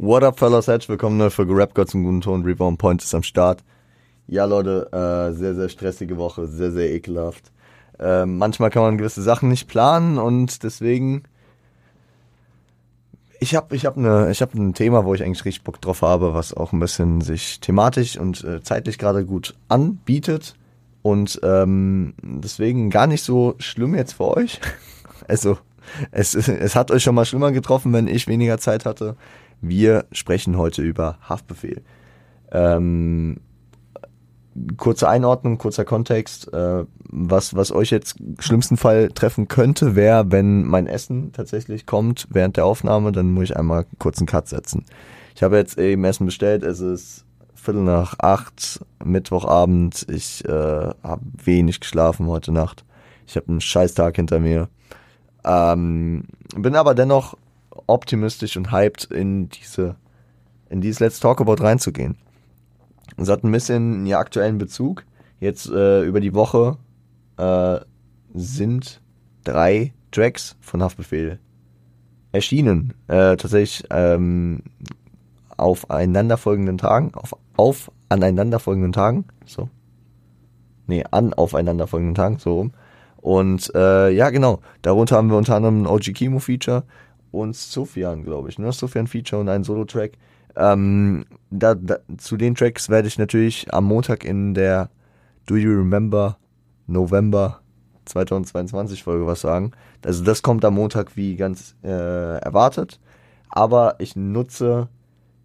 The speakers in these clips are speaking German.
What up, fellas? Herzlich willkommen ne, für Rap Gott zum guten Ton. Reborn Point ist am Start. Ja, Leute, äh, sehr, sehr stressige Woche, sehr, sehr ekelhaft. Äh, manchmal kann man gewisse Sachen nicht planen und deswegen. Ich habe ich hab ne, ich hab ein Thema, wo ich eigentlich richtig Bock drauf habe, was auch ein bisschen sich thematisch und äh, zeitlich gerade gut anbietet. Und ähm, deswegen gar nicht so schlimm jetzt für euch. Also, es, es hat euch schon mal schlimmer getroffen, wenn ich weniger Zeit hatte. Wir sprechen heute über Haftbefehl. Ähm, kurze Einordnung, kurzer Kontext. Äh, was, was euch jetzt im schlimmsten Fall treffen könnte, wäre, wenn mein Essen tatsächlich kommt während der Aufnahme, dann muss ich einmal kurz einen Cut setzen. Ich habe jetzt eben Essen bestellt, es ist Viertel nach acht, Mittwochabend. Ich äh, habe wenig geschlafen heute Nacht. Ich habe einen Scheißtag hinter mir. Ähm, bin aber dennoch optimistisch und hyped in diese in dieses Let's Talk About reinzugehen. Es hat ein bisschen einen aktuellen Bezug. Jetzt äh, über die Woche äh, sind drei Tracks von Haftbefehl erschienen. Äh, tatsächlich ähm, auf einanderfolgenden Tagen, auf, auf aneinanderfolgenden Tagen, so. Nee, an aufeinanderfolgenden Tagen, so rum. Und äh, ja, genau, darunter haben wir unter anderem ein OG Kimo Feature und Sofian, glaube ich, ne? Sofian Feature und ein Solo-Track. Ähm, da, da, zu den Tracks werde ich natürlich am Montag in der Do You Remember November 2022 Folge was sagen. Also das kommt am Montag wie ganz äh, erwartet. Aber ich nutze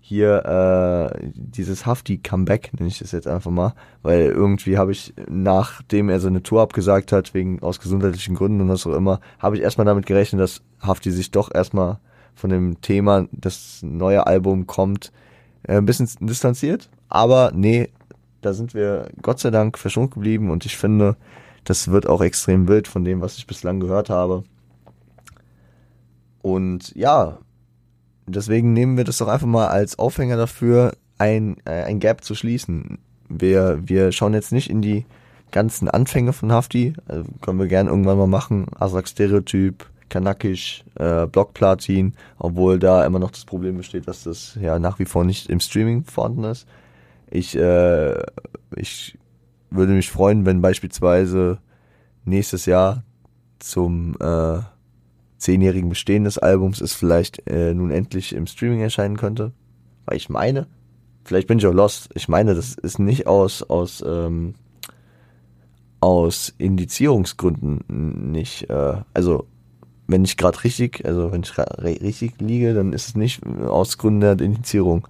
hier äh, dieses Hafti-Comeback, nenne ich das jetzt einfach mal, weil irgendwie habe ich, nachdem er seine Tour abgesagt hat, wegen aus gesundheitlichen Gründen und was auch immer, habe ich erstmal damit gerechnet, dass Hafti sich doch erstmal von dem Thema, das neue Album kommt, äh, ein bisschen distanziert. Aber nee, da sind wir Gott sei Dank verschont geblieben und ich finde, das wird auch extrem wild von dem, was ich bislang gehört habe. Und ja, deswegen nehmen wir das doch einfach mal als Aufhänger dafür, ein, äh, ein Gap zu schließen. Wir, wir schauen jetzt nicht in die ganzen Anfänge von Hafti, also können wir gerne irgendwann mal machen, Aslak Stereotyp, Kanakisch, äh, Blockplatin, obwohl da immer noch das Problem besteht, dass das ja nach wie vor nicht im Streaming vorhanden ist. Ich, äh, ich würde mich freuen, wenn beispielsweise nächstes Jahr zum äh, zehnjährigen Bestehen des Albums es vielleicht äh, nun endlich im Streaming erscheinen könnte. Weil ich meine, vielleicht bin ich auch lost, ich meine, das ist nicht aus, aus, ähm, aus Indizierungsgründen nicht, äh, also wenn ich gerade richtig, also wenn ich richtig liege, dann ist es nicht aus Gründen der Indizierung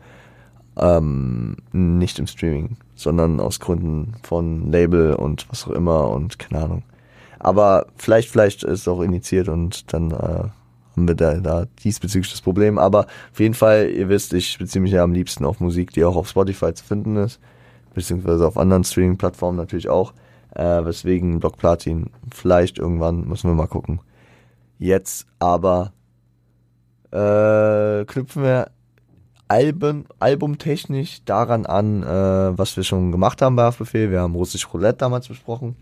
ähm, nicht im Streaming, sondern aus Gründen von Label und was auch immer und keine Ahnung. Aber vielleicht, vielleicht ist es auch initiiert und dann äh, haben wir da, da diesbezüglich das Problem. Aber auf jeden Fall, ihr wisst, ich beziehe mich ja am liebsten auf Musik, die auch auf Spotify zu finden ist, beziehungsweise auf anderen Streaming-Plattformen natürlich auch. Äh, weswegen Block Platin vielleicht irgendwann, müssen wir mal gucken. Jetzt aber äh, knüpfen wir Alben, albumtechnisch daran an, äh, was wir schon gemacht haben bei Haftbefehl. Wir haben Russisch Roulette damals besprochen.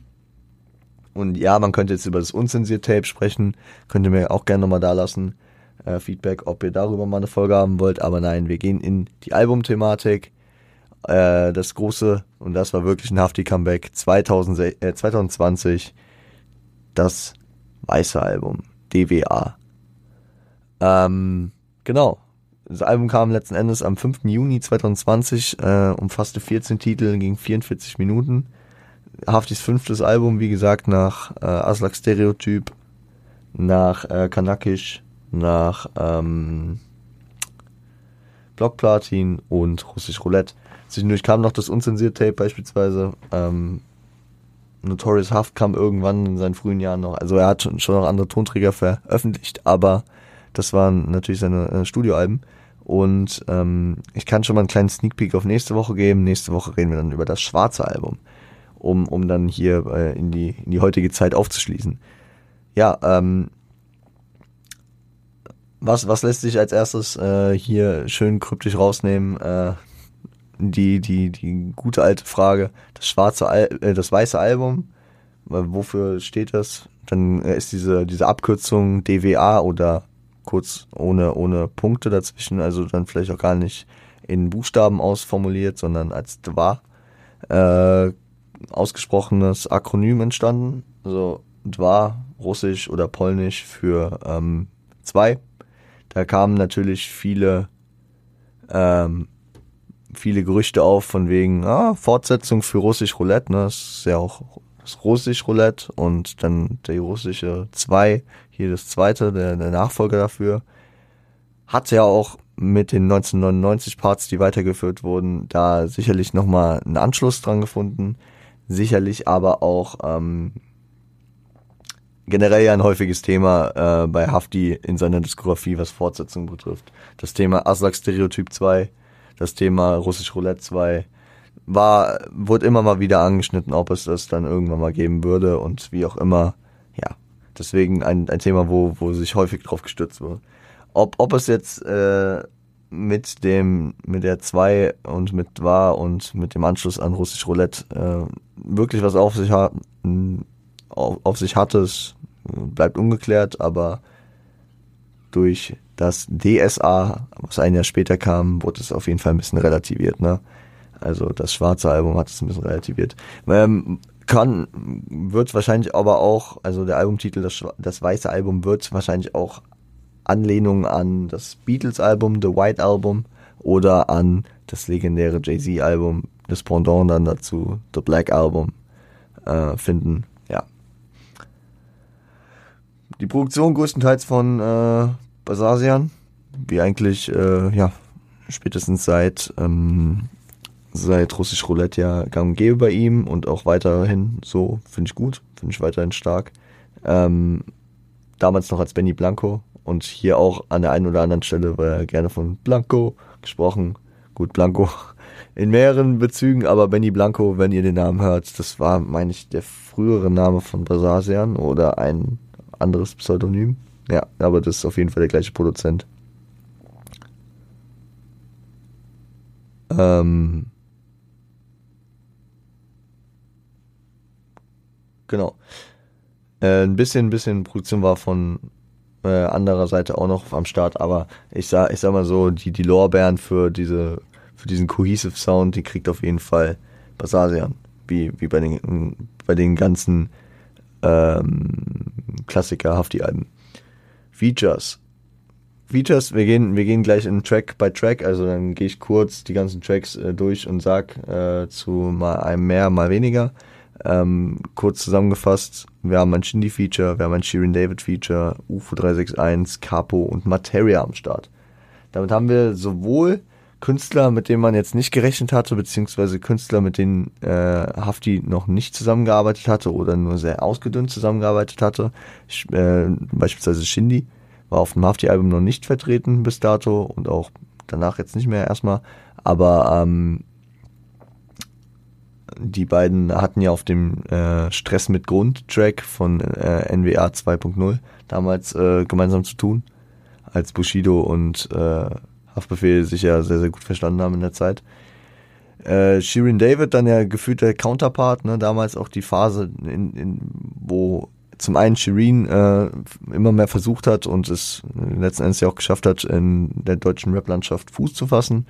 Und ja, man könnte jetzt über das unzensiert Tape sprechen. Könnt ihr mir auch gerne nochmal da lassen. Äh, Feedback, ob ihr darüber mal eine Folge haben wollt. Aber nein, wir gehen in die Albumthematik. Äh, das große, und das war wirklich ein haftig Comeback, 2000, äh, 2020, das weiße Album, DWA. Ähm, genau. Das Album kam letzten Endes am 5. Juni 2020, äh, umfasste 14 Titel, ging 44 Minuten. Haftis fünftes Album, wie gesagt, nach äh, Aslak Stereotyp, nach äh, Kanakisch, nach ähm, Blockplatin und Russisch Roulette. Zwischendurch kam noch das unzensierte Tape beispielsweise. Ähm, Notorious Haft kam irgendwann in seinen frühen Jahren noch. Also er hat schon, schon noch andere Tonträger veröffentlicht, aber das waren natürlich seine äh, Studioalben. Und ähm, ich kann schon mal einen kleinen Sneak Peek auf nächste Woche geben. Nächste Woche reden wir dann über das schwarze Album um, um dann hier äh, in, die, in die heutige Zeit aufzuschließen. Ja, ähm, was, was lässt sich als erstes äh, hier schön kryptisch rausnehmen? Äh, die, die, die gute alte Frage, das schwarze, Al äh, das weiße Album, wofür steht das? Dann ist diese, diese Abkürzung DWA oder kurz ohne, ohne Punkte dazwischen, also dann vielleicht auch gar nicht in Buchstaben ausformuliert, sondern als Dwa äh, ausgesprochenes Akronym entstanden. Also Dwa, Russisch oder Polnisch für ähm, zwei. Da kamen natürlich viele ähm, viele Gerüchte auf von wegen ah, Fortsetzung für Russisch Roulette, ne? Das ist ja auch das Russisch Roulette und dann der russische 2, hier das zweite, der, der Nachfolger dafür. Hat ja auch mit den 1999 Parts, die weitergeführt wurden, da sicherlich nochmal einen Anschluss dran gefunden. Sicherlich aber auch ähm, generell ja ein häufiges Thema äh, bei Hafti in seiner Diskografie, was Fortsetzung betrifft. Das Thema Aslak Stereotyp 2, das Thema Russisch Roulette 2, war, wurde immer mal wieder angeschnitten, ob es das dann irgendwann mal geben würde und wie auch immer. Ja, deswegen ein, ein Thema, wo, wo sich häufig drauf gestützt wird. Ob, ob es jetzt äh, mit dem, mit der 2 und mit war und mit dem Anschluss an Russisch Roulette äh, wirklich was auf sich hat, auf, auf sich hatte, es bleibt ungeklärt, aber durch das DSA, was ein Jahr später kam, wurde es auf jeden Fall ein bisschen relativiert, ne? Also das schwarze Album hat es ein bisschen relativiert. Ähm, kann, wird wahrscheinlich aber auch, also der Albumtitel, das, das weiße Album wird wahrscheinlich auch Anlehnung an das Beatles-Album, The White Album oder an das legendäre Jay-Z-Album, das Pendant dann dazu, The Black Album, äh, finden. Ja. Die Produktion größtenteils von äh, Basasian, wie eigentlich, äh, ja, spätestens seit ähm, seit Russisch Roulette ja gang und gäbe bei ihm und auch weiterhin so, finde ich gut, finde ich weiterhin stark. Ähm, damals noch als Benny Blanco und hier auch an der einen oder anderen Stelle war er gerne von Blanco gesprochen. Gut, Blanco in mehreren Bezügen, aber Benny Blanco, wenn ihr den Namen hört, das war, meine ich, der frühere Name von Basasian oder ein anderes Pseudonym. Ja, aber das ist auf jeden Fall der gleiche Produzent. Ähm, Genau. Äh, ein bisschen, ein bisschen Produktion war von äh, anderer Seite auch noch am Start, aber ich sag, ich sag mal so, die, die Lorbeeren für diese, für diesen Cohesive Sound, die kriegt auf jeden Fall Basasian. Wie, wie bei den, bei den ganzen ähm, Klassiker Hafti-Alben. Features. Features, wir gehen, wir gehen gleich in Track by Track, also dann gehe ich kurz die ganzen Tracks äh, durch und sag äh, zu mal einem mehr, mal weniger. Ähm, kurz zusammengefasst, wir haben ein Shindy-Feature, wir haben ein Shirin David-Feature, UFO 361, Capo und Materia am Start. Damit haben wir sowohl Künstler, mit denen man jetzt nicht gerechnet hatte, beziehungsweise Künstler, mit denen äh, Hafti noch nicht zusammengearbeitet hatte oder nur sehr ausgedünnt zusammengearbeitet hatte. Ich, äh, beispielsweise Shindy war auf dem Hafti-Album noch nicht vertreten bis dato und auch danach jetzt nicht mehr erstmal. Aber ähm, die beiden hatten ja auf dem äh, Stress mit Grund-Track von äh, NWA 2.0 damals äh, gemeinsam zu tun, als Bushido und äh, Haftbefehl sich ja sehr, sehr gut verstanden haben in der Zeit. Äh, Shirin David dann ja gefühlt der Counterpart, ne, damals auch die Phase, in, in, wo zum einen Shirin äh, immer mehr versucht hat und es letzten Endes ja auch geschafft hat, in der deutschen Rap-Landschaft Fuß zu fassen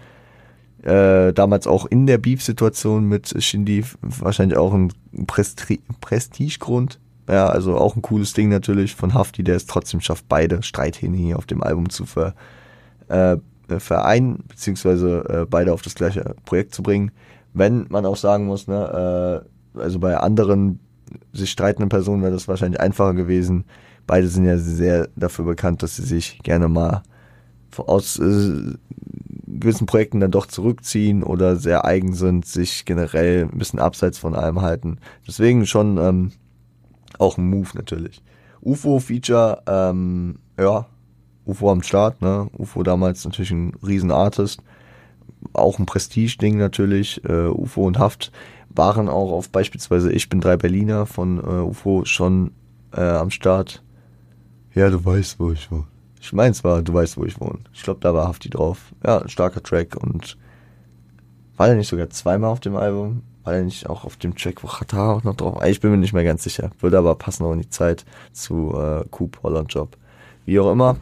äh, damals auch in der Beef-Situation mit Shindy wahrscheinlich auch ein Presti Prestigegrund. Ja, also auch ein cooles Ding natürlich von Hafti, der es trotzdem schafft, beide Streithähne hier auf dem Album zu ver, äh, vereinen, beziehungsweise äh, beide auf das gleiche Projekt zu bringen. Wenn man auch sagen muss, ne, äh, also bei anderen sich streitenden Personen wäre das wahrscheinlich einfacher gewesen. Beide sind ja sehr dafür bekannt, dass sie sich gerne mal aus äh, gewissen Projekten dann doch zurückziehen oder sehr eigen sind, sich generell ein bisschen abseits von allem halten. Deswegen schon ähm, auch ein Move natürlich. UFO-Feature, ähm, ja, UFO am Start, ne? UFO damals natürlich ein Riesenartist. Auch ein Prestige-Ding natürlich. Äh, UFO und Haft waren auch auf beispielsweise Ich bin drei Berliner von äh, UFO schon äh, am Start. Ja, du weißt, wo ich war. Ich meine zwar, du weißt, wo ich wohne. Ich glaube, da war Hafti drauf. Ja, ein starker Track und war der nicht sogar zweimal auf dem Album? War der nicht auch auf dem Track, wo Qatar auch noch drauf war? Ich bin mir nicht mehr ganz sicher. Würde aber passen auch in die Zeit zu äh, Coop Holland Job. Wie auch immer.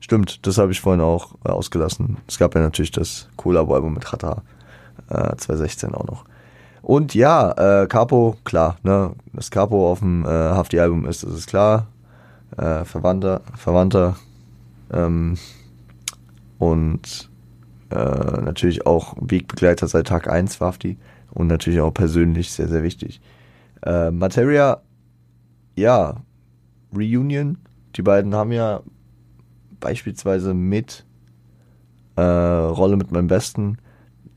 Stimmt, das habe ich vorhin auch äh, ausgelassen. Es gab ja natürlich das Collabo-Album mit Chata äh, 2016 auch noch. Und ja, äh, Capo, klar, ne, das Capo auf dem äh, Hafti-Album ist, das ist klar. Äh, Verwandter, Verwandter. Ähm, und äh, natürlich auch Wegbegleiter seit Tag 1 für Hafti. Und natürlich auch persönlich sehr, sehr wichtig. Äh, Materia, ja, Reunion. Die beiden haben ja beispielsweise mit äh, Rolle mit meinem Besten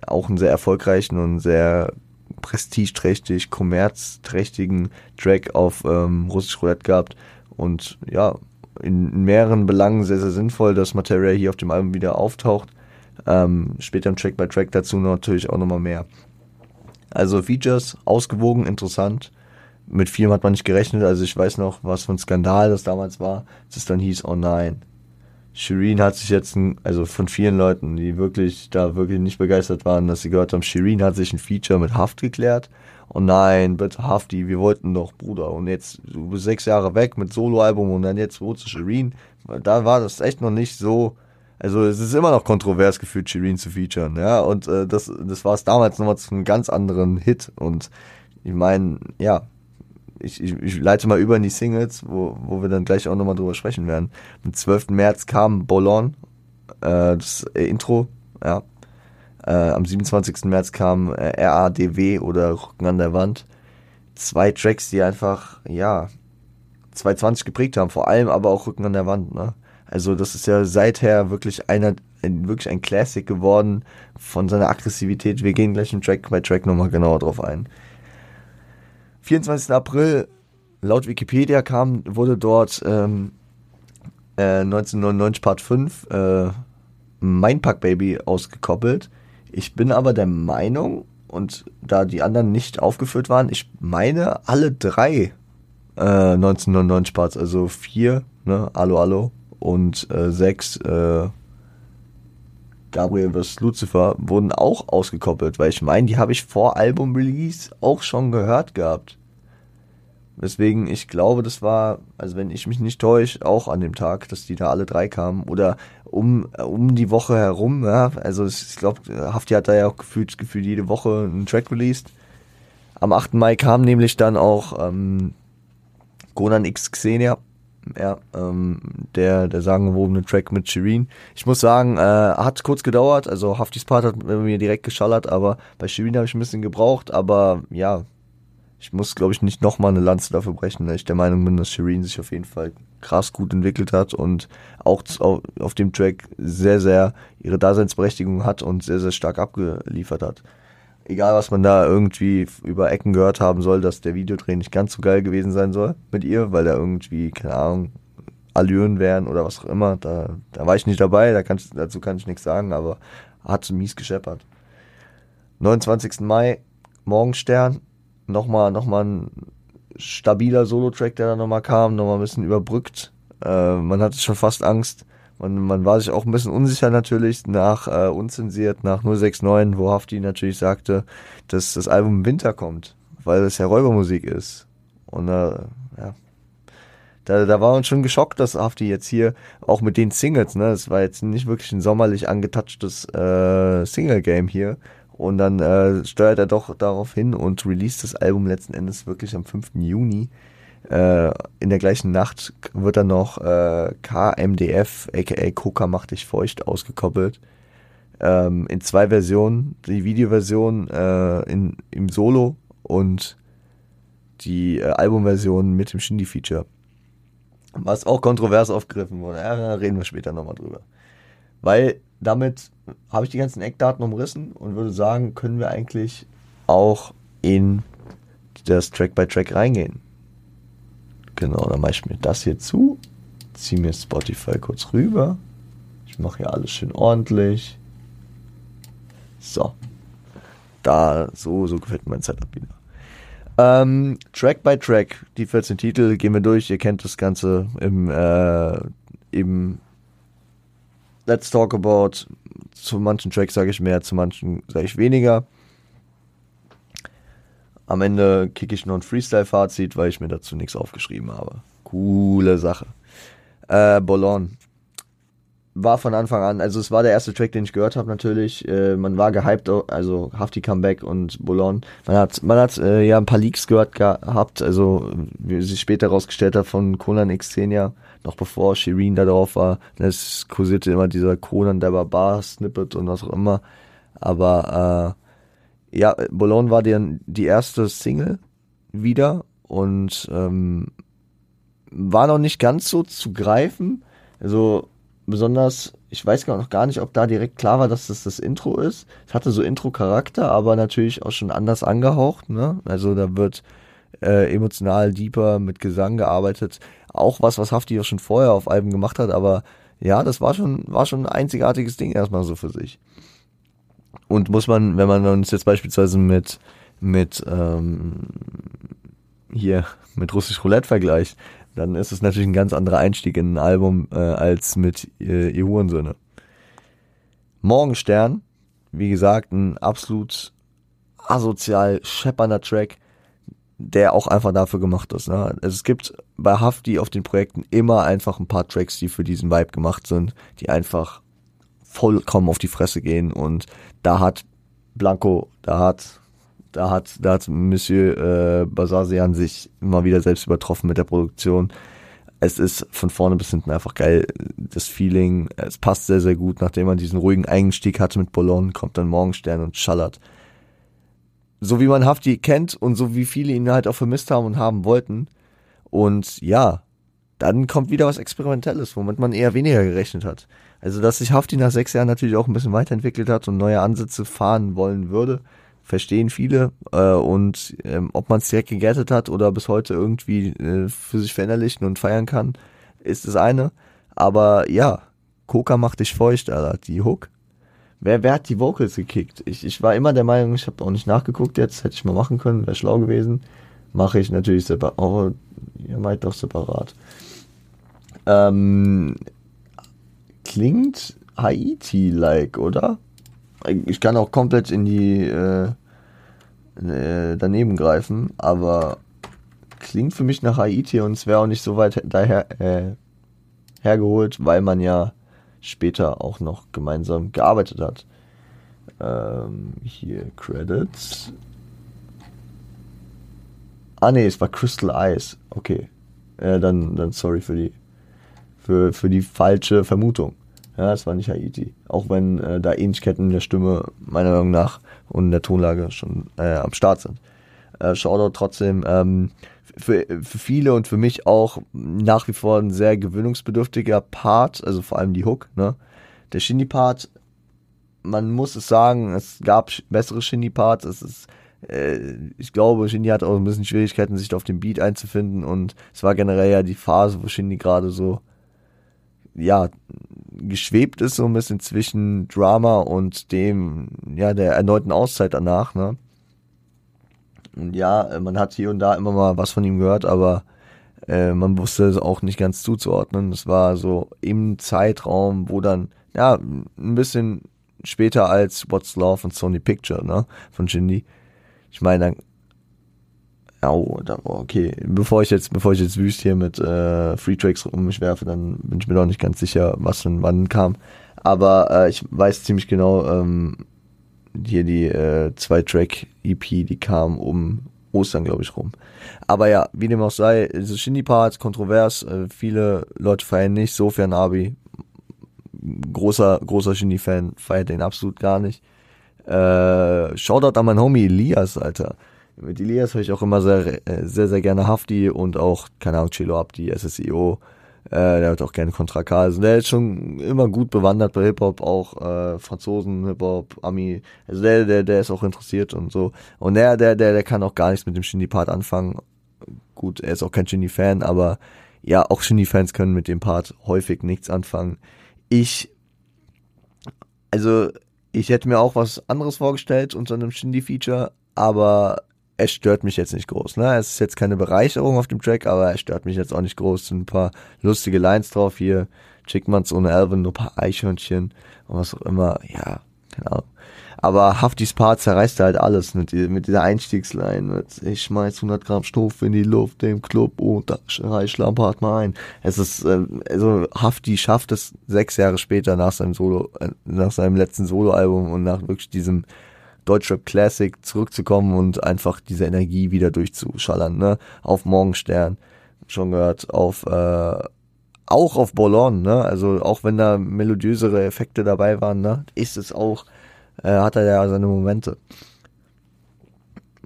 auch einen sehr erfolgreichen und sehr prestigeträchtig, kommerzträchtigen Track auf ähm, Russisch Roulette gehabt und ja, in mehreren Belangen sehr, sehr sinnvoll, dass Materia hier auf dem Album wieder auftaucht. Ähm, später im Track by Track dazu natürlich auch nochmal mehr. Also Features, ausgewogen, interessant. Mit vielem hat man nicht gerechnet. Also ich weiß noch, was für ein Skandal das damals war, dass es dann hieß, oh nein, Shireen hat sich jetzt, ein, also von vielen Leuten, die wirklich da wirklich nicht begeistert waren, dass sie gehört haben, Shireen hat sich ein Feature mit Haft geklärt. Oh nein, bitte Hafti, wir wollten doch, Bruder. Und jetzt, du bist sechs Jahre weg mit Soloalbum und dann jetzt wo zu Shireen. Da war das echt noch nicht so, also es ist immer noch kontrovers gefühlt, Shireen zu featuren, ja. Und äh, das, das war es damals nochmal zu einem ganz anderen Hit. Und ich meine, ja, ich, ich, ich leite mal über in die Singles, wo, wo wir dann gleich auch nochmal drüber sprechen werden. Am 12. März kam Bolon, äh, das äh, Intro, ja. Äh, am 27. März kam äh, RADW oder Rücken an der Wand. Zwei Tracks, die einfach, ja, 220 geprägt haben, vor allem aber auch Rücken an der Wand, ne? Also das ist ja seither wirklich einer, wirklich ein Classic geworden von seiner Aggressivität. Wir gehen gleich im Track bei Track nochmal genauer drauf ein. 24. April, laut Wikipedia kam, wurde dort ähm, äh, 1999 Part 5 äh, Mein Pack Baby ausgekoppelt. Ich bin aber der Meinung, und da die anderen nicht aufgeführt waren, ich meine alle drei äh, 1999 Parts, also vier, ne, Allo Allo und äh, sechs äh, Gabriel vs. Lucifer wurden auch ausgekoppelt, weil ich meine, die habe ich vor Album-Release auch schon gehört gehabt. Deswegen, ich glaube, das war, also wenn ich mich nicht täusche, auch an dem Tag, dass die da alle drei kamen. Oder um, um die Woche herum, ja. Also ich glaube, Hafti hat da ja auch gefühlt, gefühlt jede Woche einen Track released. Am 8. Mai kam nämlich dann auch ähm, Conan X Xenia ja, ähm, der, der sagenwobene Track mit Shireen. Ich muss sagen, äh, hat kurz gedauert, also Haftis Part hat mir direkt geschallert, aber bei Shireen habe ich ein bisschen gebraucht, aber ja, ich muss, glaube ich, nicht nochmal eine Lanze dafür brechen, weil ich der Meinung bin, dass Shireen sich auf jeden Fall krass gut entwickelt hat und auch auf dem Track sehr, sehr ihre Daseinsberechtigung hat und sehr, sehr stark abgeliefert hat egal was man da irgendwie über Ecken gehört haben soll, dass der Videodreh nicht ganz so geil gewesen sein soll mit ihr, weil da irgendwie, keine Ahnung, Allüren wären oder was auch immer. Da, da war ich nicht dabei, da kann, dazu kann ich nichts sagen, aber hat mies gescheppert. 29. Mai, Morgenstern, nochmal noch mal ein stabiler Solo-Track, der da nochmal kam, nochmal ein bisschen überbrückt. Äh, man hatte schon fast Angst, und man war sich auch ein bisschen unsicher natürlich nach äh, unzensiert, nach 069, wo Hafti natürlich sagte, dass das Album im Winter kommt, weil es ja Räubermusik ist. Und äh, ja, da, da war man schon geschockt, dass Hafti jetzt hier auch mit den Singles, ne, es war jetzt nicht wirklich ein sommerlich angetouchtes äh, Single-Game hier. Und dann äh, steuert er doch darauf hin und released das Album letzten Endes wirklich am 5. Juni. Äh, in der gleichen Nacht wird dann noch äh, KMDF, aka Coca macht dich feucht, ausgekoppelt. Ähm, in zwei Versionen. Die Videoversion äh, in, im Solo und die äh, Albumversion mit dem Shindy-Feature. Was auch kontrovers aufgegriffen wurde. Ja, da reden wir später nochmal drüber. Weil damit habe ich die ganzen Eckdaten umrissen und würde sagen, können wir eigentlich auch in das Track by Track reingehen. Genau, dann mache ich mir das hier zu, ziehe mir Spotify kurz rüber. Ich mache hier alles schön ordentlich. So. Da, so, so gefällt mir mein Setup wieder. Ähm, Track by Track, die 14 Titel gehen wir durch. Ihr kennt das Ganze im, äh, im Let's Talk About. Zu manchen Tracks sage ich mehr, zu manchen sage ich weniger. Am Ende kicke ich noch ein Freestyle-Fazit, weil ich mir dazu nichts aufgeschrieben habe. Coole Sache. Äh, Bolon. war von Anfang an, also es war der erste Track, den ich gehört habe natürlich. Äh, man war gehypt, also Hafti Comeback und Boulogne. Man hat, man hat äh, ja ein paar Leaks gehört gehabt, also wie sich später herausgestellt hat von Conan Xenia, noch bevor Shireen da drauf war. Es kursierte immer dieser Conan der Barbar Snippet und was auch immer. Aber äh, ja, Boulogne war die, die erste Single wieder und ähm, war noch nicht ganz so zu greifen. Also besonders, ich weiß noch gar nicht, ob da direkt klar war, dass das das Intro ist. Es hatte so Intro-Charakter, aber natürlich auch schon anders angehaucht. Ne? Also da wird äh, emotional deeper mit Gesang gearbeitet. Auch was, was Hafti auch schon vorher auf Alben gemacht hat, aber ja, das war schon, war schon ein einzigartiges Ding erstmal so für sich. Und muss man, wenn man uns jetzt beispielsweise mit, mit ähm, hier mit Russisch Roulette vergleicht, dann ist es natürlich ein ganz anderer Einstieg in ein Album äh, als mit äh, Ihr Hurensöhne. Morgenstern, wie gesagt, ein absolut asozial scheppernder Track, der auch einfach dafür gemacht ist. Ne? Also es gibt bei Hafti auf den Projekten immer einfach ein paar Tracks, die für diesen Vibe gemacht sind, die einfach vollkommen auf die Fresse gehen und da hat Blanco, da hat da hat, da hat Monsieur äh, Basasian sich immer wieder selbst übertroffen mit der Produktion. Es ist von vorne bis hinten einfach geil. Das Feeling, es passt sehr, sehr gut. Nachdem man diesen ruhigen Einstieg hatte mit Boulogne, kommt dann Morgenstern und schallert. So wie man Hafti kennt und so wie viele ihn halt auch vermisst haben und haben wollten. Und ja, dann kommt wieder was Experimentelles, womit man eher weniger gerechnet hat. Also, dass sich Hafti nach sechs Jahren natürlich auch ein bisschen weiterentwickelt hat und neue Ansätze fahren wollen würde, verstehen viele. Äh, und ähm, ob man es direkt gegettet hat oder bis heute irgendwie äh, für sich verinnerlichen und feiern kann, ist das eine. Aber ja, Coca macht dich feucht, Alter. Die Hook. Wer, wer hat die Vocals gekickt? Ich, ich war immer der Meinung, ich habe auch nicht nachgeguckt jetzt, hätte ich mal machen können, wäre schlau gewesen. Mache ich natürlich separat. Oh, ihr meint doch separat. Ähm, klingt Haiti-like, oder? Ich kann auch komplett in die äh, äh, daneben greifen, aber klingt für mich nach Haiti und es wäre auch nicht so weit daher äh, hergeholt, weil man ja später auch noch gemeinsam gearbeitet hat. Ähm, hier Credits. Ah ne, es war Crystal Eyes. Okay. Äh, dann, dann sorry für die für, für die falsche Vermutung. Ja, es war nicht Haiti. Auch wenn äh, da Ähnlichkeiten in der Stimme meiner Meinung nach und in der Tonlage schon äh, am Start sind. Äh, Shoutout trotzdem ähm, für, für viele und für mich auch nach wie vor ein sehr gewöhnungsbedürftiger Part, also vor allem die Hook. Ne? Der Shindy-Part, man muss es sagen, es gab bessere Shindy-Parts. Es ist äh, ich glaube, Shindy hat auch ein bisschen Schwierigkeiten, sich auf den Beat einzufinden und es war generell ja die Phase, wo Shindy gerade so ja, geschwebt ist so ein bisschen zwischen Drama und dem, ja, der erneuten Auszeit danach, ne? Und ja, man hat hier und da immer mal was von ihm gehört, aber äh, man wusste es auch nicht ganz zuzuordnen. Es war so im Zeitraum, wo dann, ja, ein bisschen später als What's Love und Sony Picture, ne, von Shindy. Ich meine, dann Oh, okay. Bevor ich jetzt, bevor ich jetzt wüst hier mit äh, Free Tracks um mich werfe, dann bin ich mir noch nicht ganz sicher, was und wann kam. Aber äh, ich weiß ziemlich genau, ähm, hier die äh, zwei Track EP, die kam um Ostern, glaube ich, rum. Aber ja, wie dem auch sei, ist Shindy Part kontrovers. Äh, viele Leute feiern nicht. Sofian Abi, großer großer Shindy Fan, feiert den absolut gar nicht. Äh, Shoutout an mein Homie Elias, Alter mit Elias höre ich auch immer sehr, äh, sehr, sehr gerne Hafti und auch, keine Ahnung, Chelo Abdi, SSIO. Äh, der hat auch gerne Contra K. Also der ist schon immer gut bewandert bei Hip-Hop, auch äh, Franzosen, Hip-Hop, Ami. Also der, der, der ist auch interessiert und so. Und der, der, der, der kann auch gar nichts mit dem Shindy-Part anfangen. Gut, er ist auch kein Shindy-Fan, aber ja, auch Shindy-Fans können mit dem Part häufig nichts anfangen. Ich, also, ich hätte mir auch was anderes vorgestellt unter einem Shindy-Feature, aber es stört mich jetzt nicht groß. Ne? Es ist jetzt keine Bereicherung auf dem Track, aber es stört mich jetzt auch nicht groß. Es sind ein paar lustige Lines drauf hier. Chickmans ohne Alvin, nur ein paar Eichhörnchen und was auch immer. Ja, Ahnung. Aber Haftis Part zerreißt halt alles mit, mit dieser Einstiegsline. Mit, ich schmeiß 100 Gramm Stoff in die Luft im Club und da reicht Lampard mal ein. Es ist, äh, also Hafti schafft es sechs Jahre später nach seinem Solo, äh, nach seinem letzten Soloalbum und nach wirklich diesem Deutschrap Classic zurückzukommen und einfach diese Energie wieder durchzuschallern, ne? Auf Morgenstern, schon gehört, auf, äh, auch auf Boulogne, ne? Also auch wenn da melodiösere Effekte dabei waren, ne? Ist es auch äh, hat er ja seine Momente.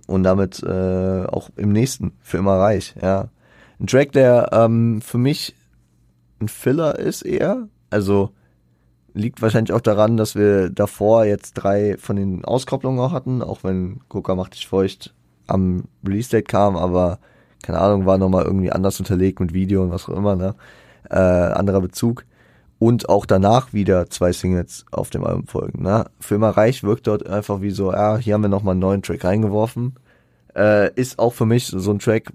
Und damit äh, auch im nächsten für immer reich, ja. Ein Track, der ähm, für mich ein Filler ist eher. Also liegt wahrscheinlich auch daran, dass wir davor jetzt drei von den Auskopplungen auch hatten, auch wenn Coca macht dich feucht am Release-Date kam, aber keine Ahnung, war nochmal irgendwie anders unterlegt mit Video und was auch immer, ne? Äh, anderer Bezug und auch danach wieder zwei Singles auf dem Album folgen. Ne? Für immer reich wirkt dort einfach wie so, ja, hier haben wir nochmal einen neuen Track reingeworfen. Äh, ist auch für mich so ein Track,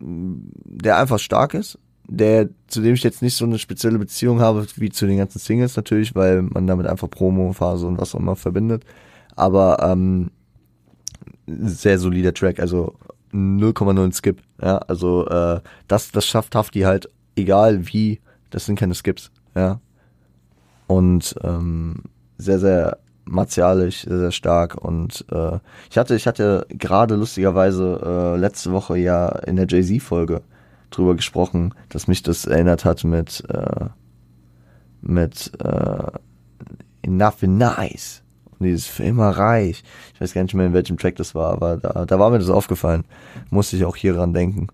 der einfach stark ist, der, zu dem ich jetzt nicht so eine spezielle Beziehung habe wie zu den ganzen Singles natürlich, weil man damit einfach Promo-Phase und was auch immer verbindet. Aber ähm, sehr solider Track, also 0,0 Skip. Ja, also äh, das, das schafft Hafti halt, egal wie das sind keine Skips, ja. Und ähm, sehr, sehr martialisch, sehr, sehr stark. Und äh, ich hatte, ich hatte gerade lustigerweise äh, letzte Woche ja in der Jay-Z-Folge drüber gesprochen, dass mich das erinnert hat mit äh, mit äh, Enough and Nice. Und dieses für immer reich. Ich weiß gar nicht mehr, in welchem Track das war, aber da, da war mir das aufgefallen. Musste ich auch hier dran denken.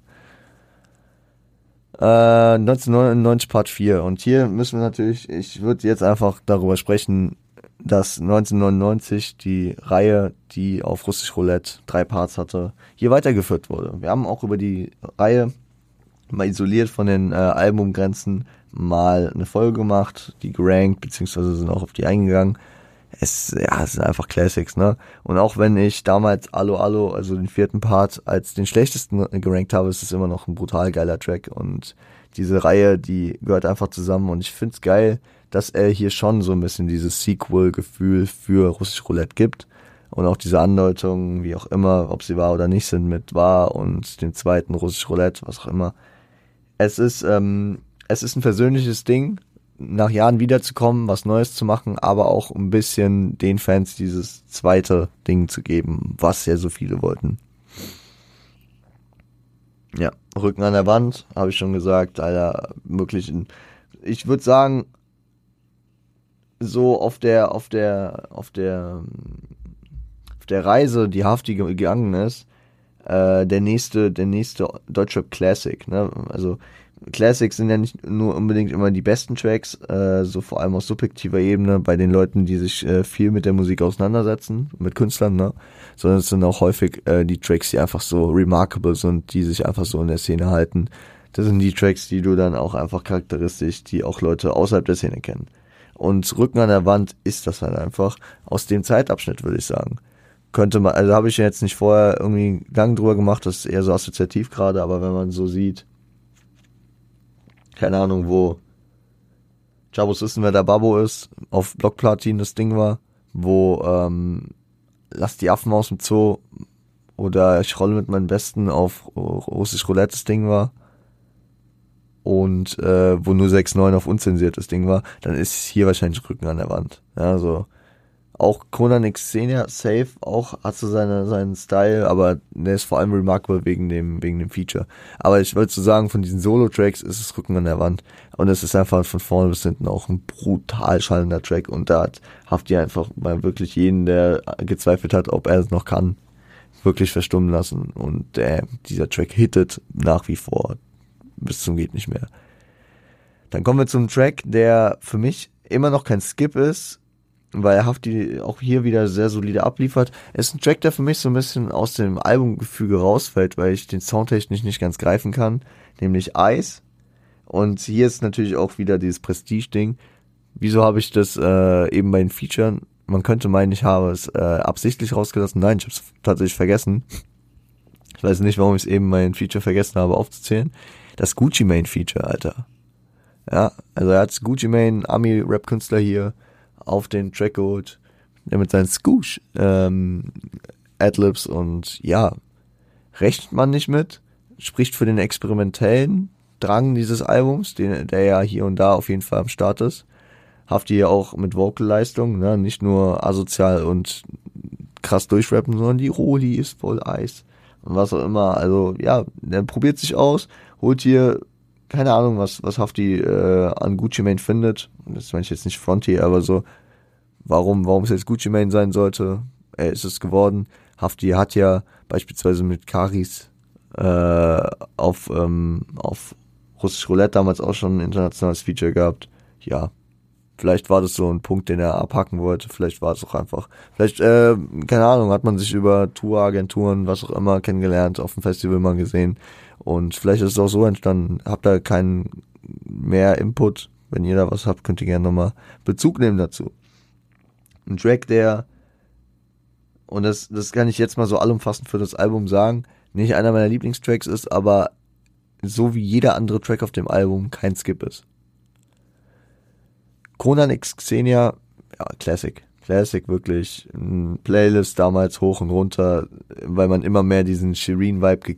Äh, 1999 Part 4. Und hier müssen wir natürlich, ich würde jetzt einfach darüber sprechen, dass 1999 die Reihe, die auf Russisch Roulette drei Parts hatte, hier weitergeführt wurde. Wir haben auch über die Reihe mal isoliert von den äh, Albumgrenzen mal eine Folge gemacht, die gerankt, beziehungsweise sind auch auf die eingegangen es, ja, es sind einfach Classics, ne? Und auch wenn ich damals Allo Allo, also den vierten Part, als den schlechtesten gerankt habe, ist es immer noch ein brutal geiler Track und diese Reihe, die gehört einfach zusammen und ich find's geil, dass er hier schon so ein bisschen dieses Sequel-Gefühl für Russisch Roulette gibt und auch diese Andeutungen, wie auch immer, ob sie wahr oder nicht sind, mit wahr und dem zweiten Russisch Roulette, was auch immer. Es ist, ähm, es ist ein persönliches Ding nach Jahren wiederzukommen, was Neues zu machen, aber auch ein bisschen den Fans dieses zweite Ding zu geben, was ja so viele wollten. Ja, Rücken an der Wand, habe ich schon gesagt, Alter, wirklich, ich würde sagen, so auf der, auf der, auf der, auf der Reise, die Hafti gegangen ist, äh, der nächste, der nächste Deutschrap Classic, ne, also Classics sind ja nicht nur unbedingt immer die besten Tracks, äh, so vor allem aus subjektiver Ebene bei den Leuten, die sich äh, viel mit der Musik auseinandersetzen, mit Künstlern, ne? Sondern es sind auch häufig äh, die Tracks, die einfach so remarkable sind, die sich einfach so in der Szene halten. Das sind die Tracks, die du dann auch einfach charakteristisch, die auch Leute außerhalb der Szene kennen. Und Rücken an der Wand ist das halt einfach aus dem Zeitabschnitt, würde ich sagen. Könnte man, also habe ich jetzt nicht vorher irgendwie Gang drüber gemacht, das ist eher so assoziativ gerade, aber wenn man so sieht, keine Ahnung, wo Chabos wissen, wer der Babo ist, auf Blockplatin das Ding war, wo ähm, Lass die Affen aus dem Zoo oder ich rolle mit meinen Besten auf russisch Roulette das Ding war und äh, wo nur 6-9 auf unzensiert das Ding war, dann ist hier wahrscheinlich Rücken an der Wand. Ja, so auch Conan Xenia safe, auch hat so seine, seinen Style, aber der ist vor allem remarkable wegen dem, wegen dem Feature. Aber ich wollte so sagen, von diesen Solo-Tracks ist es Rücken an der Wand. Und es ist einfach von vorne bis hinten auch ein brutal schallender Track. Und da hat Hafti einfach mal wirklich jeden, der gezweifelt hat, ob er es noch kann, wirklich verstummen lassen. Und äh, dieser Track hittet nach wie vor bis zum geht nicht mehr. Dann kommen wir zum Track, der für mich immer noch kein Skip ist, weil er Hafti auch hier wieder sehr solide abliefert. Es ist ein Track, der für mich so ein bisschen aus dem Albumgefüge rausfällt, weil ich den soundtechnisch nicht ganz greifen kann, nämlich Eis. Und hier ist natürlich auch wieder dieses Prestige-Ding. Wieso habe ich das äh, eben bei den Featuren? Man könnte meinen, ich habe es äh, absichtlich rausgelassen. Nein, ich habe es tatsächlich vergessen. Ich weiß nicht, warum ich es eben mein Feature vergessen habe aufzuzählen. Das Gucci Mane Feature, Alter. Ja, also er hat Gucci Mane, Ami-Rap-Künstler hier, auf den Track der mit seinen Scoosh ähm, Adlibs und ja, rechnet man nicht mit, spricht für den experimentellen Drang dieses Albums, den, der ja hier und da auf jeden Fall am Start ist. Hafti ja auch mit Vocalleistung, ne? nicht nur asozial und krass durchrappen, sondern die Roli ist voll Eis und was auch immer. Also ja, der probiert sich aus, holt hier keine Ahnung, was, was Hafti äh, an Gucci Mane findet. Das meine ich jetzt nicht Fronty, aber so, warum, warum es jetzt Gucci Mane sein sollte, er ist es geworden. Hafti hat ja beispielsweise mit Karis äh, auf, ähm, auf Russisch Roulette damals auch schon ein internationales Feature gehabt. Ja, vielleicht war das so ein Punkt, den er abhacken wollte. Vielleicht war es auch einfach. Vielleicht, äh, keine Ahnung, hat man sich über Touragenturen, was auch immer, kennengelernt, auf dem Festival mal gesehen. Und vielleicht ist es auch so entstanden. Habt da keinen mehr Input. Wenn ihr da was habt, könnt ihr gerne nochmal Bezug nehmen dazu. Ein Track, der, und das, das kann ich jetzt mal so allumfassend für das Album sagen, nicht einer meiner Lieblingstracks ist, aber so wie jeder andere Track auf dem Album kein Skip ist. Conan X Xenia, ja, Classic. Classic, wirklich. Playlist damals hoch und runter, weil man immer mehr diesen Shireen-Vibe ge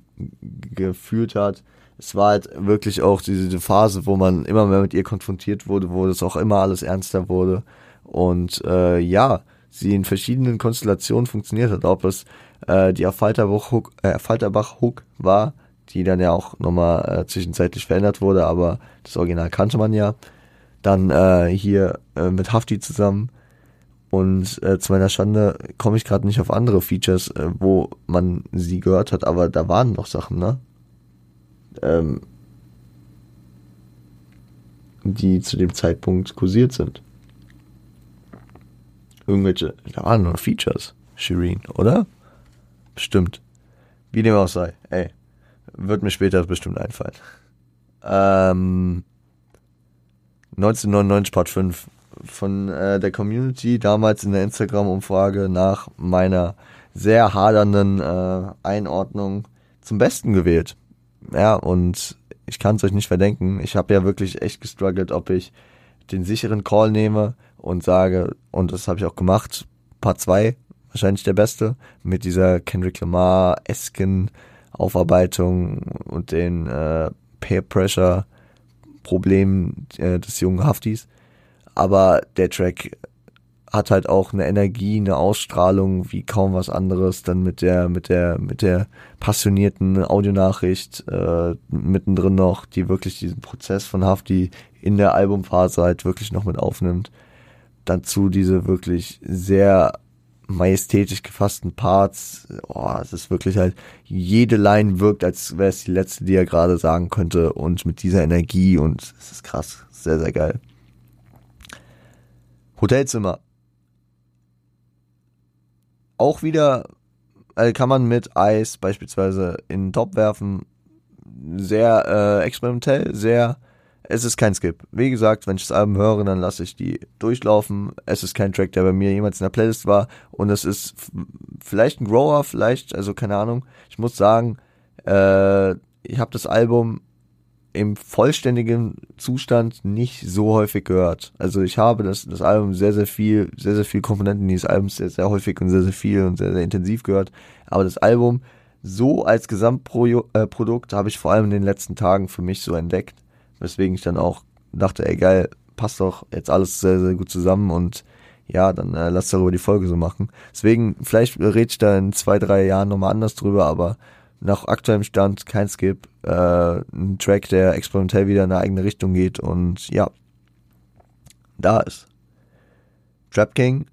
gefühlt hat. Es war halt wirklich auch diese Phase, wo man immer mehr mit ihr konfrontiert wurde, wo das auch immer alles ernster wurde. Und äh, ja, sie in verschiedenen Konstellationen funktioniert hat. Ob es äh, die Falterbach-Hook äh, Falterbach -Hook war, die dann ja auch nochmal äh, zwischenzeitlich verändert wurde, aber das Original kannte man ja. Dann äh, hier äh, mit Hafti zusammen. Und äh, zu meiner Schande komme ich gerade nicht auf andere Features, äh, wo man sie gehört hat, aber da waren noch Sachen, ne? Ähm, die zu dem Zeitpunkt kursiert sind. Irgendwelche, da waren noch Features, Shireen, oder? Bestimmt. Wie dem auch sei, ey. Wird mir später bestimmt einfallen. Ähm, 1999 Part 5 von äh, der Community damals in der Instagram-Umfrage nach meiner sehr hadernden äh, Einordnung zum Besten gewählt. Ja, und ich kann es euch nicht verdenken. Ich habe ja wirklich echt gestruggelt, ob ich den sicheren Call nehme und sage, und das habe ich auch gemacht, Part 2, wahrscheinlich der beste, mit dieser Kendrick Lamar-esken Aufarbeitung und den äh, Peer Pressure Problemen äh, des jungen Haftis. Aber der Track hat halt auch eine Energie, eine Ausstrahlung wie kaum was anderes. Dann mit der, mit der, mit der passionierten Audionachricht äh, mittendrin noch, die wirklich diesen Prozess von Hafti in der Albumphase halt wirklich noch mit aufnimmt. Dazu diese wirklich sehr majestätisch gefassten Parts. Oh, es ist wirklich halt, jede Line wirkt, als wäre es die letzte, die er gerade sagen könnte und mit dieser Energie und es ist krass, sehr, sehr geil. Hotelzimmer. Auch wieder also kann man mit Eis beispielsweise in den Top werfen. Sehr äh, experimentell, sehr es ist kein Skip. Wie gesagt, wenn ich das Album höre, dann lasse ich die durchlaufen. Es ist kein Track, der bei mir jemals in der Playlist war. Und es ist vielleicht ein Grower, vielleicht, also keine Ahnung. Ich muss sagen, äh, ich habe das Album im vollständigen Zustand nicht so häufig gehört. Also ich habe das, das Album sehr, sehr viel, sehr, sehr viel Komponenten dieses Albums sehr, sehr häufig und sehr, sehr viel und sehr, sehr intensiv gehört. Aber das Album so als Gesamtprodukt äh, habe ich vor allem in den letzten Tagen für mich so entdeckt weswegen ich dann auch dachte, ey geil, passt doch jetzt alles sehr, sehr gut zusammen und ja, dann äh, lass darüber die Folge so machen. Deswegen, vielleicht red ich da in zwei, drei Jahren nochmal anders drüber, aber nach aktuellem Stand kein Skip, äh, ein Track, der experimentell wieder in eine eigene Richtung geht und ja, da ist Trap King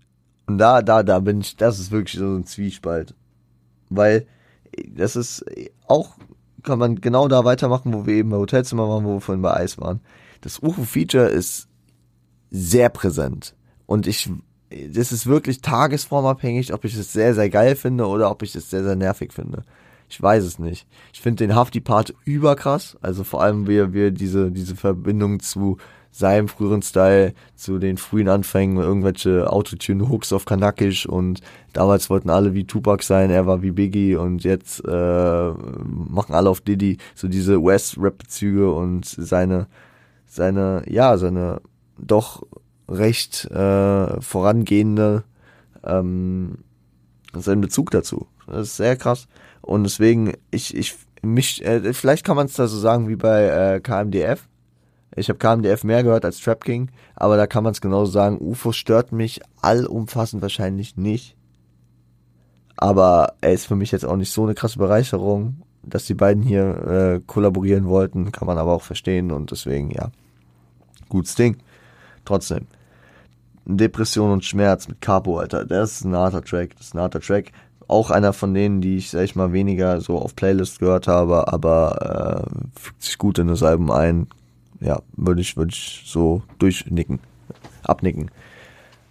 und da, da, da bin ich, das ist wirklich so ein Zwiespalt, weil das ist auch kann man genau da weitermachen, wo wir eben bei Hotelzimmer waren, wo wir vorhin bei Eis waren. Das UFO-Feature ist sehr präsent. Und ich, das ist wirklich tagesformabhängig, ob ich es sehr, sehr geil finde oder ob ich es sehr, sehr nervig finde. Ich weiß es nicht. Ich finde den Hafti-Part überkrass. Also vor allem, wie wir diese, diese Verbindung zu seinem früheren Style zu den frühen Anfängen, irgendwelche Autotune-Hooks auf Kanakisch und damals wollten alle wie Tupac sein, er war wie Biggie und jetzt äh, machen alle auf Diddy so diese West-Rap-Bezüge und seine, seine, ja, seine doch recht äh, vorangehende ähm, seinen Bezug dazu. Das ist sehr krass. Und deswegen, ich, ich, mich, äh, vielleicht kann man es da so sagen wie bei äh, KMDF. Ich habe KMDF mehr gehört als Trap King, aber da kann man es genauso sagen. UFO stört mich allumfassend wahrscheinlich nicht. Aber er ist für mich jetzt auch nicht so eine krasse Bereicherung, dass die beiden hier äh, kollaborieren wollten, kann man aber auch verstehen und deswegen, ja, gutes Ding. Trotzdem. Depression und Schmerz mit Capo, Alter, das ist ein harter Track, das ist ein harter Track. Auch einer von denen, die ich, sag ich mal, weniger so auf Playlist gehört habe, aber äh, fügt sich gut in das Album ein. Ja, würde ich, würde ich so durchnicken, abnicken.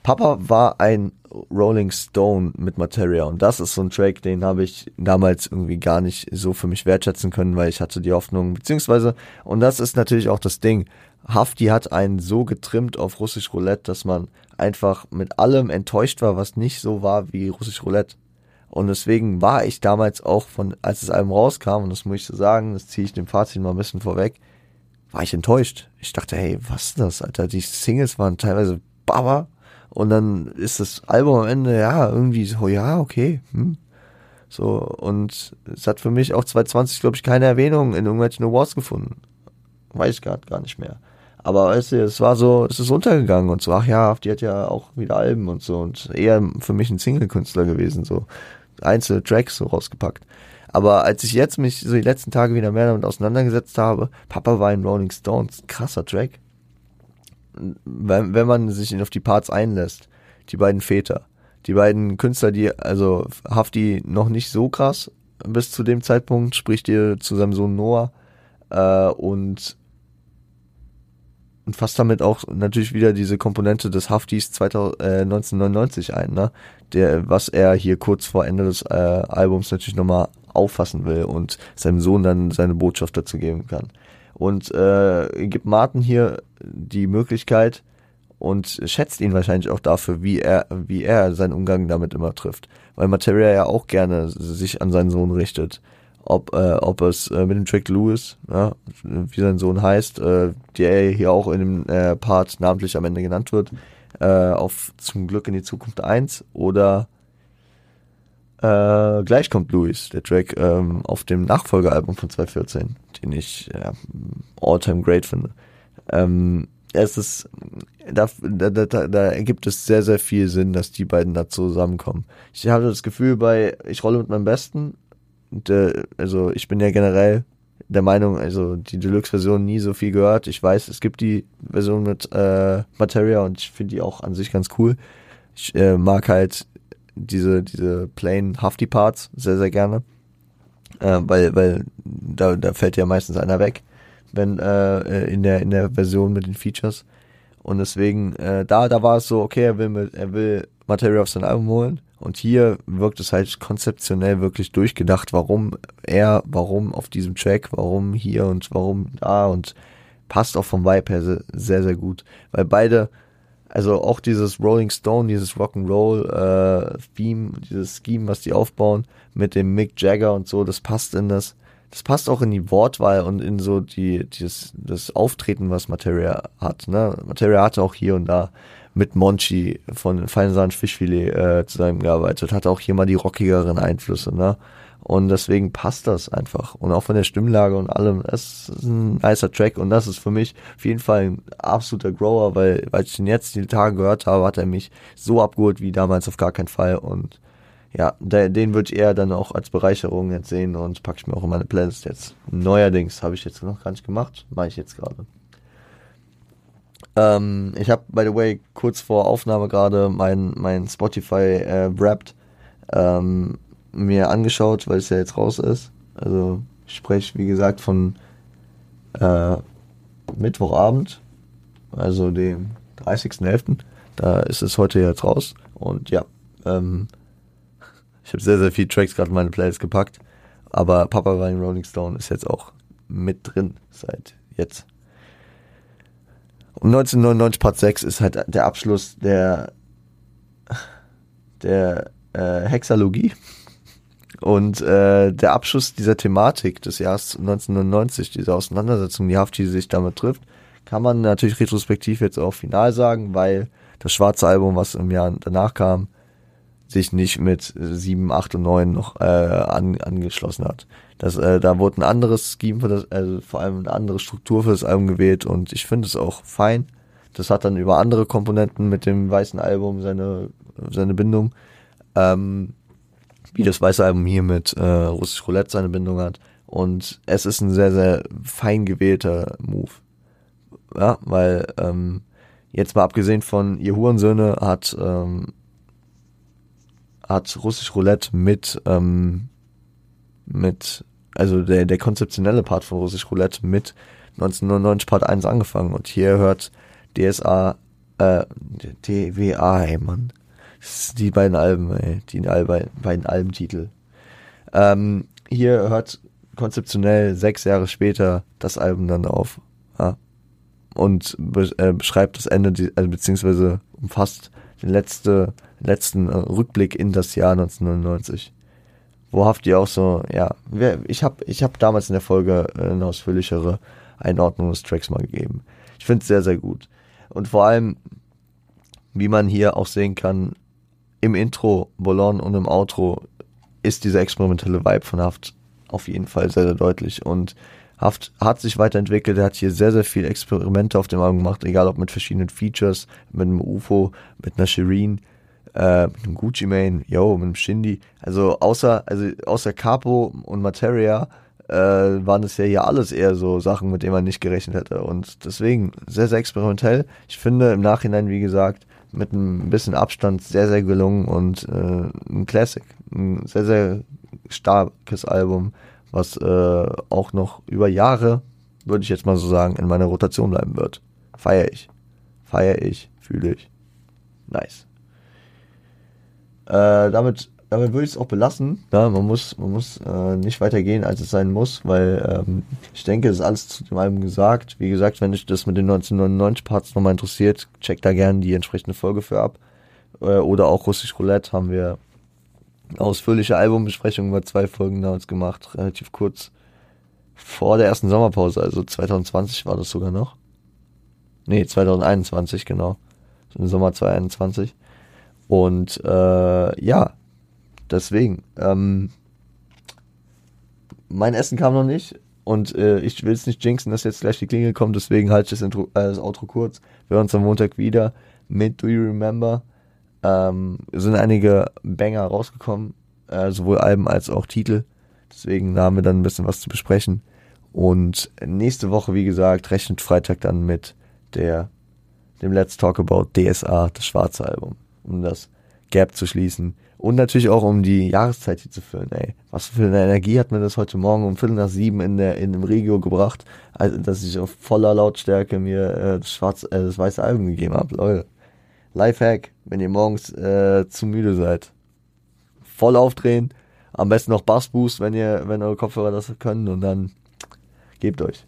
Papa war ein Rolling Stone mit Materia und das ist so ein Track, den habe ich damals irgendwie gar nicht so für mich wertschätzen können, weil ich hatte die Hoffnung, beziehungsweise, und das ist natürlich auch das Ding, Hafti hat einen so getrimmt auf Russisch Roulette, dass man einfach mit allem enttäuscht war, was nicht so war wie Russisch Roulette. Und deswegen war ich damals auch von, als das Album rauskam, und das muss ich so sagen, das ziehe ich dem Fazit mal ein bisschen vorweg, war ich enttäuscht. Ich dachte, hey, was ist das, Alter? Die Singles waren teilweise Baba und dann ist das Album am Ende, ja, irgendwie so, ja, okay. Hm. So, und es hat für mich auch 2020, glaube ich, keine Erwähnung in irgendwelchen Awards gefunden. Weiß ich gerade gar nicht mehr. Aber weißt du, es war so, es ist untergegangen und so, ach ja, die hat ja auch wieder Alben und so und eher für mich ein Single-Künstler gewesen, so einzelne Tracks so rausgepackt. Aber als ich jetzt mich so die letzten Tage wieder mehr damit auseinandergesetzt habe, Papa war in Rolling Stones, krasser Track wenn, wenn man sich auf die Parts einlässt, die beiden Väter, die beiden Künstler, die, also Hafti noch nicht so krass bis zu dem Zeitpunkt, spricht ihr zu seinem Sohn Noah äh, und und fasst damit auch natürlich wieder diese Komponente des Haftis 2000, äh, 1999 ein, ne? Der, was er hier kurz vor Ende des äh, Albums natürlich nochmal auffassen will und seinem Sohn dann seine Botschaft dazu geben kann und äh, gibt Martin hier die Möglichkeit und schätzt ihn wahrscheinlich auch dafür, wie er, wie er seinen Umgang damit immer trifft. Weil Materia ja auch gerne sich an seinen Sohn richtet. Ob, äh, ob es äh, mit dem Trick Lewis, ja, wie sein Sohn heißt, äh, der hier auch in dem äh, Part namentlich am Ende genannt wird, äh, auf zum Glück in die Zukunft 1 oder äh, gleich kommt Louis, der Track ähm, auf dem Nachfolgealbum von 2014, den ich ja, all-time great finde. Ähm, es ist, da, da, da, da ergibt es sehr, sehr viel Sinn, dass die beiden da zusammenkommen. Ich hatte das Gefühl bei Ich rolle mit meinem Besten, und, äh, also ich bin ja generell der Meinung, also die Deluxe-Version nie so viel gehört. Ich weiß, es gibt die Version mit äh, Materia und ich finde die auch an sich ganz cool. Ich äh, mag halt diese, diese plain Hafty Parts sehr, sehr gerne. Äh, weil, weil da, da fällt ja meistens einer weg, wenn äh, in der in der Version mit den Features. Und deswegen, äh, da, da war es so, okay, er will mit, er will Material auf sein Album holen. Und hier wirkt es halt konzeptionell wirklich durchgedacht, warum er, warum auf diesem Track, warum hier und warum da und passt auch vom Vibe her sehr, sehr gut. Weil beide also auch dieses Rolling Stone, dieses Rock'n'Roll äh, Theme, dieses Scheme, was die aufbauen mit dem Mick Jagger und so, das passt in das. Das passt auch in die Wortwahl und in so die dieses das Auftreten, was Materia hat. Ne? Materia hatte auch hier und da mit Monchi von Feinsahn Fischfilet äh, zusammengearbeitet, hat auch hier mal die rockigeren Einflüsse. Ne? Und deswegen passt das einfach. Und auch von der Stimmlage und allem, es ist ein nicer Track. Und das ist für mich auf jeden Fall ein absoluter Grower, weil, weil ich den jetzt die Tage gehört habe, hat er mich so abgeholt wie damals auf gar keinen Fall. Und ja, den würde ich eher dann auch als Bereicherung jetzt sehen und packe ich mir auch in meine Playlist jetzt. Neuerdings habe ich jetzt noch gar nicht gemacht, mache ich jetzt gerade. Ähm, ich habe, by the way, kurz vor Aufnahme gerade mein, mein Spotify äh, Wrapped ähm, mir angeschaut, weil es ja jetzt raus ist. Also ich spreche, wie gesagt, von äh, Mittwochabend, also dem 30.11. Da ist es heute jetzt raus. Und ja, ähm, ich habe sehr, sehr viele Tracks gerade in meine Playlist gepackt. Aber Papa war in Rolling Stone ist jetzt auch mit drin seit jetzt. Und 1999 Part 6 ist halt der Abschluss der, der äh, Hexalogie. Und äh, der Abschluss dieser Thematik des Jahres 1999, diese Auseinandersetzung, die Hafti sich damit trifft, kann man natürlich retrospektiv jetzt auch final sagen, weil das schwarze Album, was im Jahr danach kam, sich nicht mit 7, 8 und 9 noch äh, an, angeschlossen hat. Das, äh, da wurde ein anderes Scheme für das, also vor allem eine andere Struktur für das Album gewählt und ich finde es auch fein. Das hat dann über andere Komponenten mit dem weißen Album seine, seine Bindung. Ähm, wie das weiße Album hier mit äh, Russisch Roulette seine Bindung hat. Und es ist ein sehr, sehr fein gewählter Move. Ja, weil ähm, jetzt mal abgesehen von ihr Hurensöhne hat ähm, hat Russisch Roulette mit ähm, mit also der der konzeptionelle Part von Russisch Roulette mit 1999 Part 1 angefangen. Und hier hört DSA äh DWA ey Mann. Die beiden Alben ey die beiden Albentitel. Ähm, hier hört konzeptionell sechs Jahre später das Album dann auf ja, und be äh, beschreibt das Ende, die, also beziehungsweise umfasst den letzte, letzten äh, Rückblick in das Jahr 1999. Wo Hafti auch so, ja, ich habe ich hab damals in der Folge eine ausführlichere Einordnung des Tracks mal gegeben. Ich finde es sehr, sehr gut. Und vor allem, wie man hier auch sehen kann, im Intro, Bolon und im Outro ist dieser experimentelle Vibe von Haft auf jeden Fall sehr, sehr deutlich. Und Haft hat sich weiterentwickelt, er hat hier sehr, sehr viele Experimente auf dem Album gemacht, egal ob mit verschiedenen Features, mit einem UFO, mit einer Shireen, äh, mit einem Gucci Mane, yo, mit einem Shindy. Also außer, also außer Capo und Materia äh, waren es ja hier alles eher so Sachen, mit denen man nicht gerechnet hätte. Und deswegen sehr, sehr experimentell. Ich finde im Nachhinein, wie gesagt, mit ein bisschen Abstand sehr, sehr gelungen und äh, ein Classic. Ein sehr, sehr starkes Album was äh, auch noch über Jahre, würde ich jetzt mal so sagen, in meiner Rotation bleiben wird. Feier ich. Feier ich, fühle ich. Nice. Äh, damit damit würde ich es auch belassen. Ja, man muss, man muss äh, nicht weiter gehen, als es sein muss, weil ähm, ich denke, es ist alles zu dem Album gesagt. Wie gesagt, wenn euch das mit den 1999 Parts nochmal interessiert, checkt da gerne die entsprechende Folge für ab. Äh, oder auch Russisch Roulette haben wir ausführliche Albumbesprechung über zwei Folgen damals gemacht, relativ kurz vor der ersten Sommerpause, also 2020 war das sogar noch. Nee, 2021, genau. Im Sommer 2021. Und äh, ja, deswegen. Ähm, mein Essen kam noch nicht und äh, ich will es nicht jinxen, dass jetzt gleich die Klingel kommt, deswegen halte ich das, Intro, äh, das Outro kurz. Wir hören uns am Montag wieder mit Do You Remember? Ähm, sind einige Banger rausgekommen, äh, sowohl Alben als auch Titel. Deswegen haben wir dann ein bisschen was zu besprechen. Und nächste Woche, wie gesagt, rechnet Freitag dann mit der, dem Let's Talk About DSA, das schwarze Album, um das Gap zu schließen. Und natürlich auch um die Jahreszeit hier zu füllen, ey. Was für eine Energie hat mir das heute Morgen um Viertel nach sieben in der, in dem Regio gebracht, also, dass ich auf voller Lautstärke mir äh, das schwarze, äh, das weiße Album gegeben habe, Leute. Lifehack, wenn ihr morgens äh, zu müde seid. Voll aufdrehen, am besten noch Bassboost, wenn ihr, wenn eure Kopfhörer das können und dann gebt euch.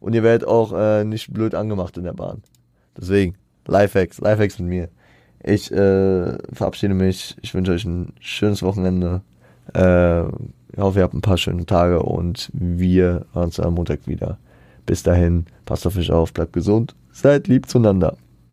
Und ihr werdet auch äh, nicht blöd angemacht in der Bahn. Deswegen, Lifehacks, Lifehacks mit mir. Ich äh, verabschiede mich. Ich wünsche euch ein schönes Wochenende. Äh, ich hoffe, ihr habt ein paar schöne Tage und wir hören uns am Montag wieder. Bis dahin, passt auf euch auf, bleibt gesund, seid lieb zueinander.